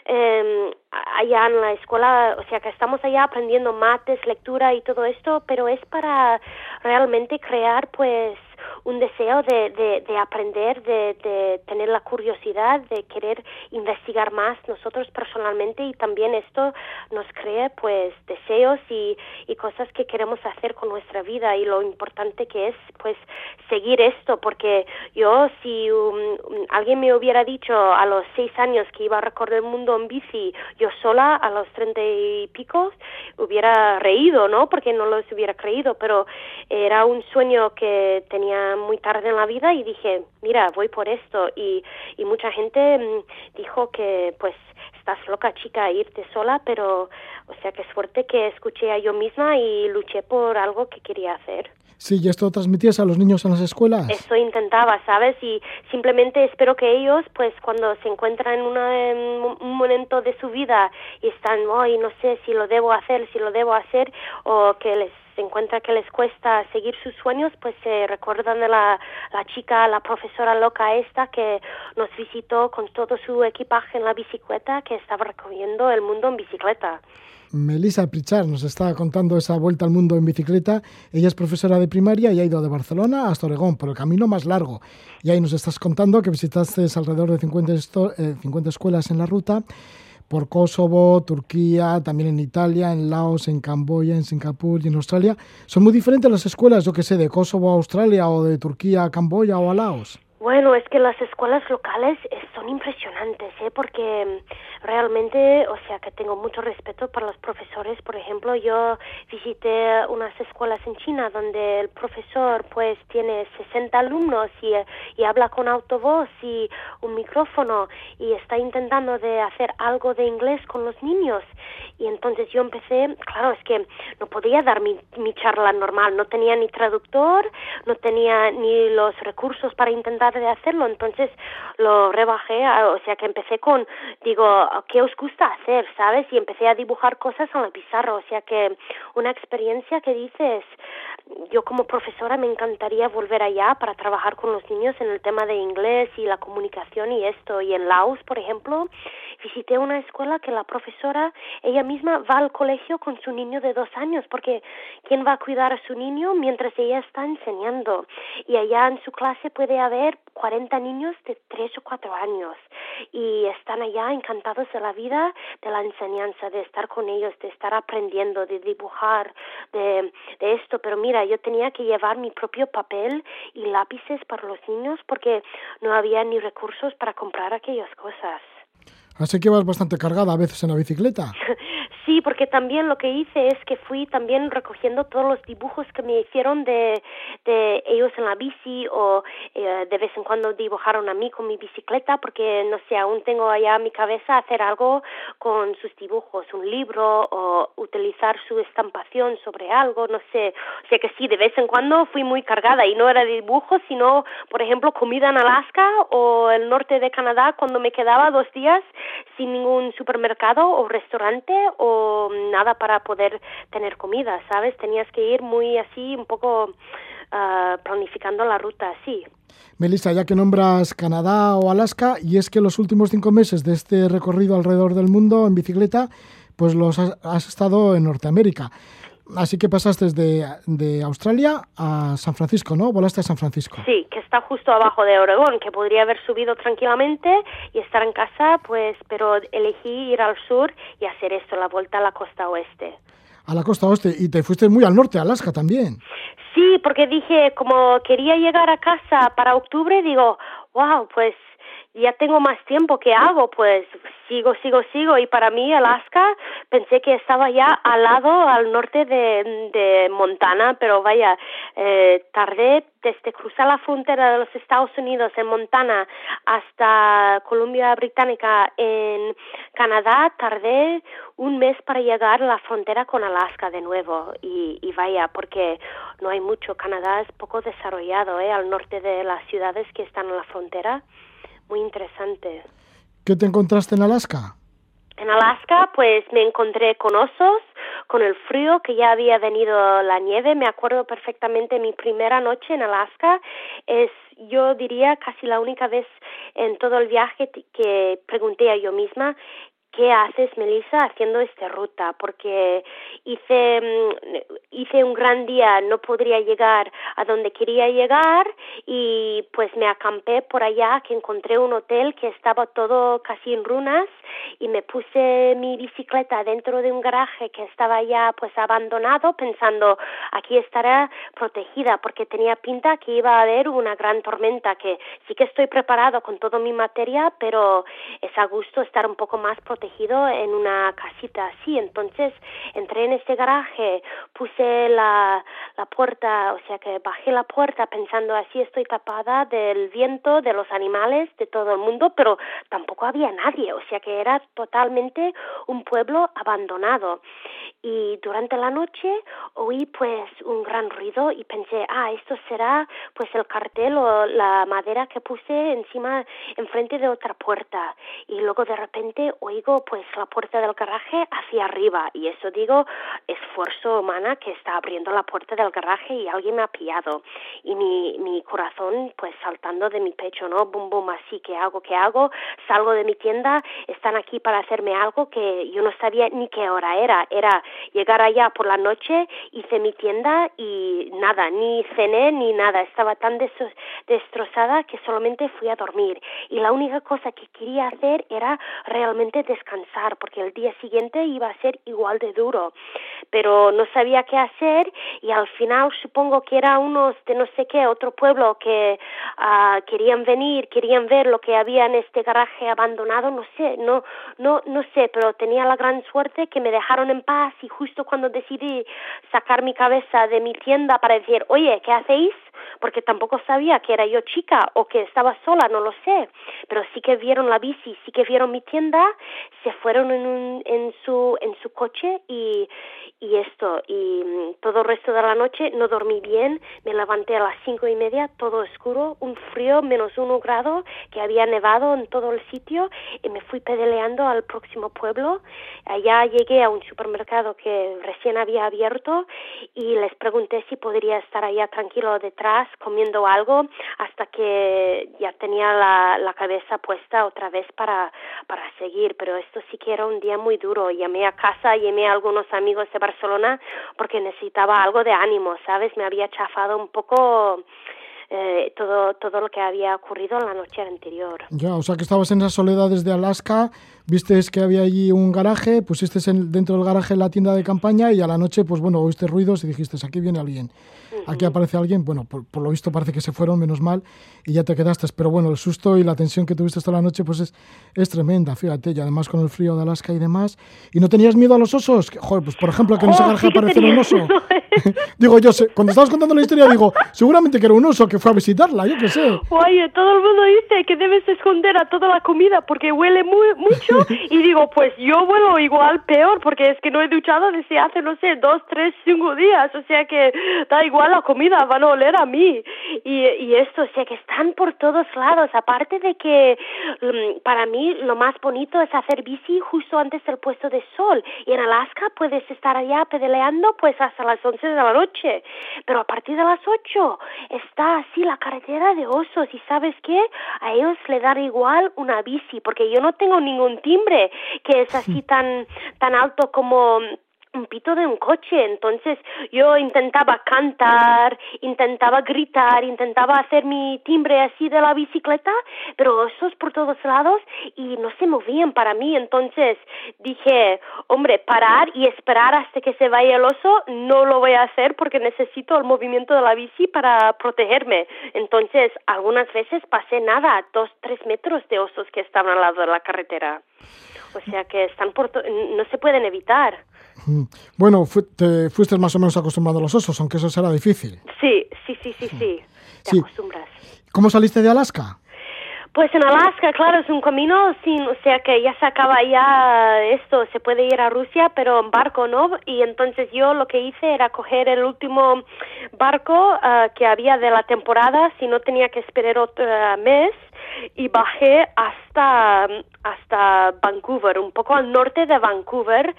eh, allá en la escuela, o sea, que estamos allá aprendiendo mates, lectura y todo esto, pero es para realmente crear, pues, un deseo de, de, de aprender, de, tener la curiosidad, de querer investigar más nosotros personalmente y también esto nos crea pues deseos y, y cosas que queremos hacer con nuestra vida y lo importante que es pues seguir esto porque yo si alguien me hubiera dicho a los seis años que iba a recorrer el mundo en bici yo sola a los treinta y pico hubiera reído, ¿no? Porque no los hubiera creído, pero era un sueño que tenía muy tarde en la vida y dije, mira, voy por esto. Y, y mucha gente mm, dijo que, pues, estás loca, chica, irte sola, pero, o sea, qué suerte que escuché a yo misma y luché por algo que quería hacer. Sí, ¿y esto transmitías a los niños en las escuelas? Eso intentaba, ¿sabes? Y simplemente espero que ellos, pues cuando se encuentran en, un momento de su vida y están, hoy no sé si lo debo hacer, si lo debo hacer, o que les encuentra que les cuesta seguir sus sueños, pues se recuerdan de la, la chica, la profesora loca esta que nos visitó con todo su equipaje en la bicicleta, que estaba recorriendo el mundo en bicicleta. Melissa Prichard nos está contando esa vuelta al mundo en bicicleta. Ella es profesora de primaria y ha ido de Barcelona hasta Oregón por el camino más largo. Y ahí nos estás contando que visitaste alrededor de 50, 50 eh, escuelas en la ruta por Kosovo, Turquía, también en Italia, en Laos, en Camboya, en Singapur y en Australia. ¿Son muy diferentes las escuelas, yo que sé, de Kosovo a Australia o de Turquía a Camboya o a Laos? Bueno, es que las escuelas locales son impresionantes, ¿eh? porque mm, realmente, o sea, que tengo mucho respeto para los profesores. Por ejemplo, yo visité unas escuelas en China donde el profesor pues tiene 60 alumnos y, y habla con autovoz y un micrófono y está intentando de hacer algo de inglés con los niños. Y entonces yo empecé, claro, es que no podía dar mi, mi charla normal, no tenía ni traductor, no tenía ni los recursos para intentar de hacerlo, entonces lo rebajé, o sea que empecé con, digo, ¿qué os gusta hacer? ¿Sabes? Y empecé a dibujar cosas en la pizarra, o sea que una experiencia que dices, yo como profesora me encantaría volver allá para trabajar con los niños en el tema de inglés y la comunicación y esto. Y en Laos, por ejemplo, visité una escuela que la profesora, ella misma va al colegio con su niño de dos años, porque ¿quién va a cuidar a su niño mientras ella está enseñando? Y allá en su clase puede haber 40 niños de tres o cuatro años y están allá encantados de la vida, de la enseñanza, de estar con ellos, de estar aprendiendo, de dibujar, de, de esto. Pero mira, yo tenía que llevar mi propio papel y lápices para los niños porque no había ni recursos para comprar aquellas cosas. Así que vas bastante cargada a veces en la bicicleta. Sí, porque también lo que hice es que fui también recogiendo todos los dibujos que me hicieron de, de ellos en la bici o eh, de vez en cuando dibujaron a mí con mi bicicleta porque no sé, aún tengo allá en mi cabeza hacer algo con sus dibujos, un libro o utilizar su estampación sobre algo, no sé. O sea que sí, de vez en cuando fui muy cargada y no era dibujos, sino, por ejemplo, comida en Alaska o el norte de Canadá cuando me quedaba dos días sin ningún supermercado o restaurante o nada para poder tener comida, ¿sabes? Tenías que ir muy así, un poco ah, planificando la ruta así. Melissa, ya que nombras Canadá o Alaska, y es que los últimos cinco meses de este recorrido alrededor del mundo en bicicleta, pues los has, estado en Norteamérica. Así que pasaste de, de, Australia a San Francisco, ¿no? Volaste a San Francisco. Sí, que está justo abajo de Oregón, que podría haber subido tranquilamente y estar en casa, pues, pero elegí ir al sur y hacer esto, la vuelta a la costa oeste. A la costa oeste, y te fuiste muy al norte, a Alaska también. Sí, porque dije, como quería llegar a casa para octubre, digo, wow, pues ya tengo más tiempo, ¿qué hago? Pues sigo, sigo, sigo. Y para mí, Alaska, pensé que estaba ya al lado, al norte de, de Montana, pero vaya, eh, tardé desde cruzar la frontera de los Estados Unidos en Montana hasta Columbia Británica en Canadá, tardé un mes para llegar a la frontera con Alaska de nuevo. Y, y vaya, porque no hay mucho. Canadá es poco desarrollado, ¿eh? Al norte de las ciudades que están en la frontera muy interesante. ¿Qué te encontraste en Alaska? En Alaska, pues me encontré con osos, con el frío, que ya había venido la nieve. Me acuerdo perfectamente mi primera noche en Alaska. Es, yo diría, casi la única vez en todo el viaje que pregunté a yo misma ¿qué haces, Melissa, haciendo esta ruta? Porque hice, mm, hice un gran día, no podría llegar a donde quería llegar y pues me acampé por allá, que encontré un hotel que estaba todo casi en runas y me puse mi bicicleta dentro de un garaje que estaba ya pues abandonado pensando aquí estará protegida porque tenía pinta que iba a haber una gran tormenta que sí que estoy preparado con toda mi materia pero es a gusto estar un poco más protegido en una casita así. Entonces entré en este garaje puse la, la puerta o sea que bajé la puerta pensando así estoy tapada del viento de los animales de todo el mundo pero tampoco había nadie o sea que era totalmente un pueblo abandonado. Y durante la noche oí pues un gran ruido y pensé, ah, esto será pues el cartel o la madera que puse encima, enfrente de otra puerta. Y luego de repente oigo pues la puerta del garaje hacia arriba y eso digo, esfuerzo humana que está abriendo la puerta del garaje y alguien me ha pillado. Y mi, mi corazón pues saltando de mi pecho, ¿no? Bum, bum, así, ¿qué hago? ¿Qué hago? Salgo de mi tienda, están aquí para hacerme algo que yo no sabía ni qué hora era. Era llegar allá por la noche, hice mi tienda y nada, ni cené ni nada. Estaba tan destrozada que solamente fui a dormir. Y la única cosa que quería hacer era realmente descansar, porque el día siguiente iba a ser igual de duro. Pero no sabía qué hacer y al final supongo que era unos de no sé qué, otro pueblo que uh, querían venir, querían ver lo que había en este garaje abandonado, no sé, no, no, no sé, pero tenía la gran suerte que me dejaron en paz y justo cuando decidí sacar mi cabeza de mi tienda para decir, oye, ¿qué hacéis? Porque tampoco sabía que era yo chica o que estaba sola, no lo sé. Pero sí que vieron la bici, sí que vieron mi tienda, se fueron en, un, en, su, en su coche y, y esto. Y mm, todo el resto de la noche no dormí bien, me levanté a las cinco y media, todo oscuro, un frío menos uno grado, que había nevado en todo el sitio y me fui pedaleando al próximo pueblo. Allá llegué a un supermercado que recién había abierto y les pregunté si podría estar allá tranquilo detrás comiendo algo hasta que ya tenía la, cabeza puesta otra vez para, para seguir. Pero esto sí que era un día muy duro. Llamé a casa, llamé a algunos amigos de Barcelona porque necesitaba algo de ánimo, ¿sabes? Me había chafado un poco eh, todo, todo lo que había ocurrido en la noche anterior. Ya, o sea que estabas en la soledad desde Alaska, viste que había allí un garaje, pusiste dentro del garaje la tienda de campaña y a la noche, pues bueno, oíste ruidos y dijiste, aquí viene alguien, aquí aparece alguien, bueno, por, lo visto parece que se fueron, menos mal, y ya te quedaste, pero bueno, el susto y la tensión que tuviste toda la noche, pues es, es tremenda, fíjate, y además con el frío de Alaska y demás, y no tenías miedo a los osos, joder, pues por ejemplo, que en ese oh, garaje apareciera un oso. digo, yo sé, cuando estabas contando la historia, digo, seguramente que era un oso que fue a visitarla, yo qué sé. Oye, todo el mundo dice que debes esconder a toda la comida porque huele muy, mucho. Y digo, pues yo vuelo igual peor porque es que no he duchado desde hace, no sé, dos, tres, cinco días, o sea que da igual la comida, van a oler a mí. Y, y esto, o sea que están por todos lados, aparte de que mm, para mí lo más bonito es hacer bici justo antes del puesto de sol. Y en Alaska puedes estar allá pedaleando pues hasta las once de la noche, pero a partir de las ocho está así la carretera de osos. Y sabes qué, a ellos le dan igual una bici porque yo no tengo ningún timbre que es así tan tan alto como un pito de un coche. Entonces yo intentaba cantar, intentaba gritar, intentaba hacer mi timbre así de la bicicleta, pero osos por todos lados y no se movían para mí. Entonces dije, hombre, parar y esperar hasta que se vaya el oso no lo voy a hacer porque necesito el movimiento de la bici para protegerme. Entonces algunas veces pasé nada, dos, tres metros de osos que estaban al lado de la carretera. O sea que están por no se pueden evitar. Mm. Bueno, te fuiste más o menos acostumbrado a los osos, aunque eso será difícil. Sí, sí, sí, sí, sí. Te acostumbras. ¿Cómo saliste de Alaska? Pues en Alaska, claro, es un camino sin, o sea que ya se acaba ya esto, se puede ir a Rusia, pero en barco no. Y entonces yo lo que hice era coger el último barco ah, que había de la temporada, si no tenía que esperar otro mes y bajé hasta, hasta Vancouver, un poco al norte de Vancouver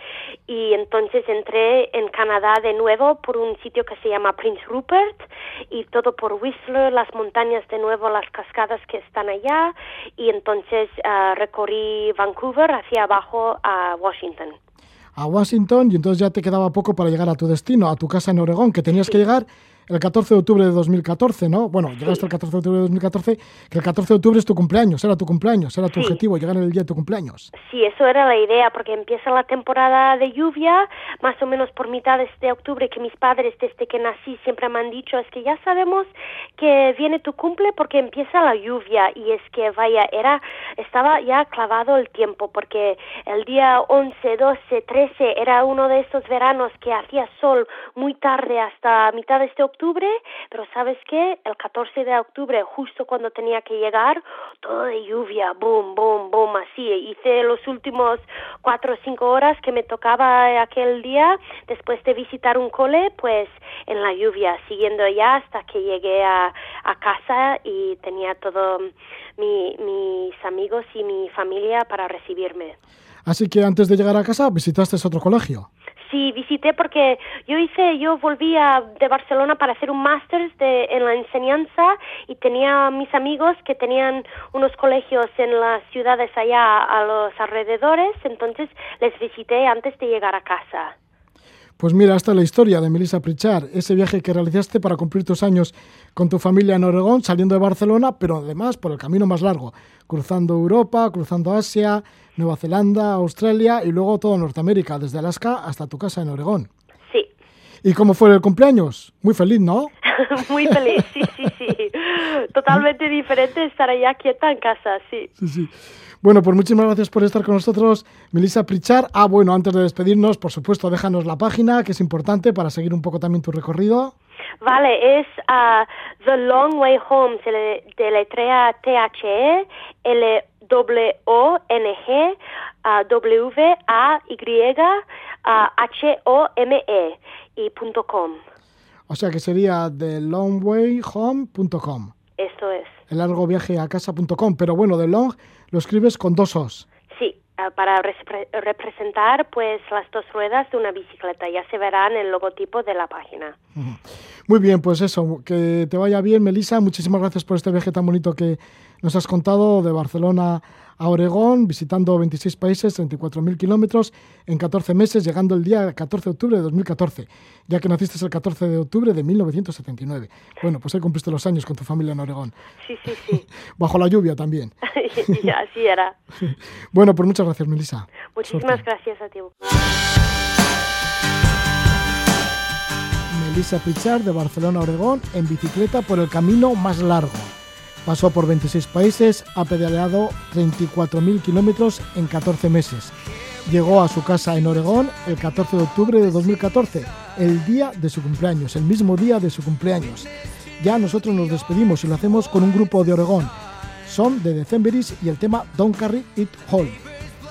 y entonces entré en Canadá de nuevo por un sitio que se llama Prince Rupert y todo por Whistler, las montañas de nuevo, las cascadas que están allá y entonces uh, recorrí Vancouver hacia abajo a Washington. A Washington y entonces ya te quedaba poco para llegar a tu destino, a tu casa en Oregón, que tenías que llegar el 14 de octubre de 2014, ¿no? Bueno, llegaste el 14 de octubre de 2014, que el 14 de octubre es tu cumpleaños, era tu cumpleaños, era tu objetivo, llegar en el día de tu cumpleaños. Sí, eso era la idea, porque empieza la temporada de lluvia, más o menos por mitad de este octubre, que mis padres desde que nací siempre me han dicho, es que ya sabemos que viene tu cumple porque empieza la lluvia, y es que vaya, era, estaba ya clavado el tiempo, porque el día 11, 12, 13 era uno de esos veranos que hacía sol muy tarde hasta mitad de este octubre, pero ¿sabes qué? El 14 de octubre, justo cuando tenía que llegar, todo de lluvia, boom, boom, boom, así. Hice los últimos cuatro o cinco horas que me tocaba aquel día, después de visitar un cole, pues en la lluvia, siguiendo ya hasta que llegué a, a casa y tenía todo mi, mis amigos y mi familia para recibirme. Así que antes de llegar a casa visitaste otro colegio. Sí, visité porque yo hice, yo volví a, de Barcelona para hacer un máster en la enseñanza y tenía mis amigos que tenían unos colegios en las ciudades allá a los alrededores, entonces les visité antes de llegar a casa. Pues mira, esta es la historia de Melissa Pritchard, ese viaje que realizaste para cumplir tus años con tu familia en Oregón, saliendo de Barcelona, pero además por el camino más largo, cruzando Europa, cruzando Asia, Nueva Zelanda, Australia y luego todo Norteamérica, desde Alaska hasta tu casa en Oregón. Sí. ¿Y cómo fue el cumpleaños? Muy feliz, ¿no? Muy feliz, sí, sí, sí. Totalmente diferente estar allá quieta en casa, sí. Sí, sí. Bueno, pues muchísimas gracias por estar con nosotros, Melissa Pritchard. Ah, bueno, antes de despedirnos, por supuesto, déjanos la página, que es importante para seguir un poco también tu recorrido. Vale, es uh, The Long Way Home, se le deletrea T-H-E, L-W-O-N-G, W-A-Y, H-O-M-E y punto com. O sea que sería thelongwayhome.com. Esto es. El largo viaje a casa.com, pero bueno, The Long lo escribes con dos os. Sí, ah, para representar pues las dos ruedas de una bicicleta. Ya se verá en el logotipo de la página. Muy bien, pues eso, que te vaya bien, Melissa. Muchísimas gracias por este viaje tan bonito que nos has contado de Barcelona a Oregón, visitando 26 países, 34.000 kilómetros en 14 meses, llegando el día 14 de octubre de 2014, ya que naciste el 14 de octubre de 1979. Bueno, pues ahí cumpliste los años con tu familia en Oregón. Sí, sí, sí. Bajo la lluvia también. Así era. bueno, pues muchas gracias, Melissa. Muchísimas gracias a ti. Melissa Pichard de Barcelona Oregón en bicicleta por el camino más largo. Pasó por 26 países, ha pedaleado 34.000 kilómetros en 14 meses. Llegó a su casa en Oregón el 14 de octubre de 2014, el día de su cumpleaños, el mismo día de su cumpleaños. Ya nosotros nos despedimos y lo hacemos con un grupo de Oregón. Son de Decemberis y el tema Don't Carry It Home.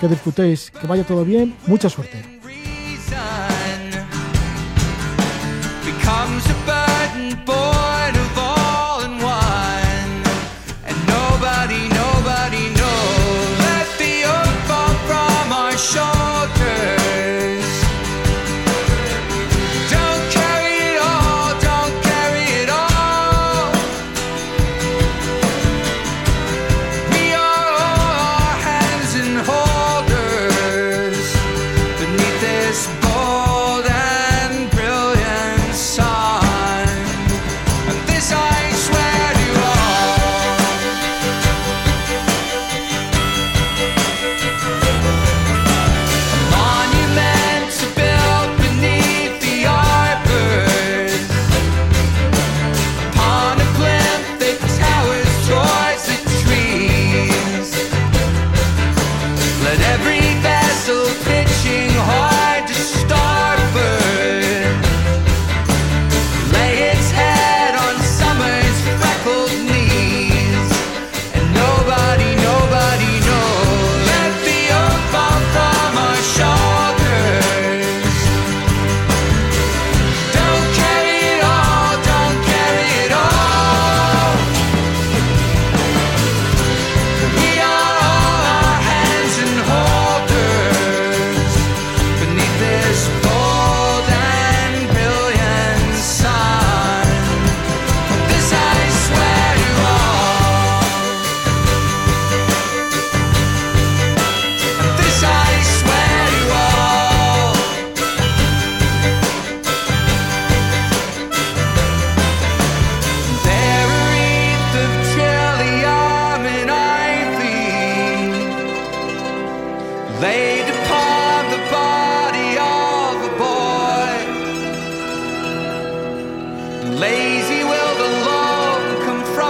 que disfrutéis, que vaya todo bien, mucha suerte.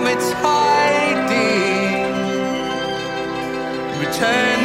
time it's hiding. Return.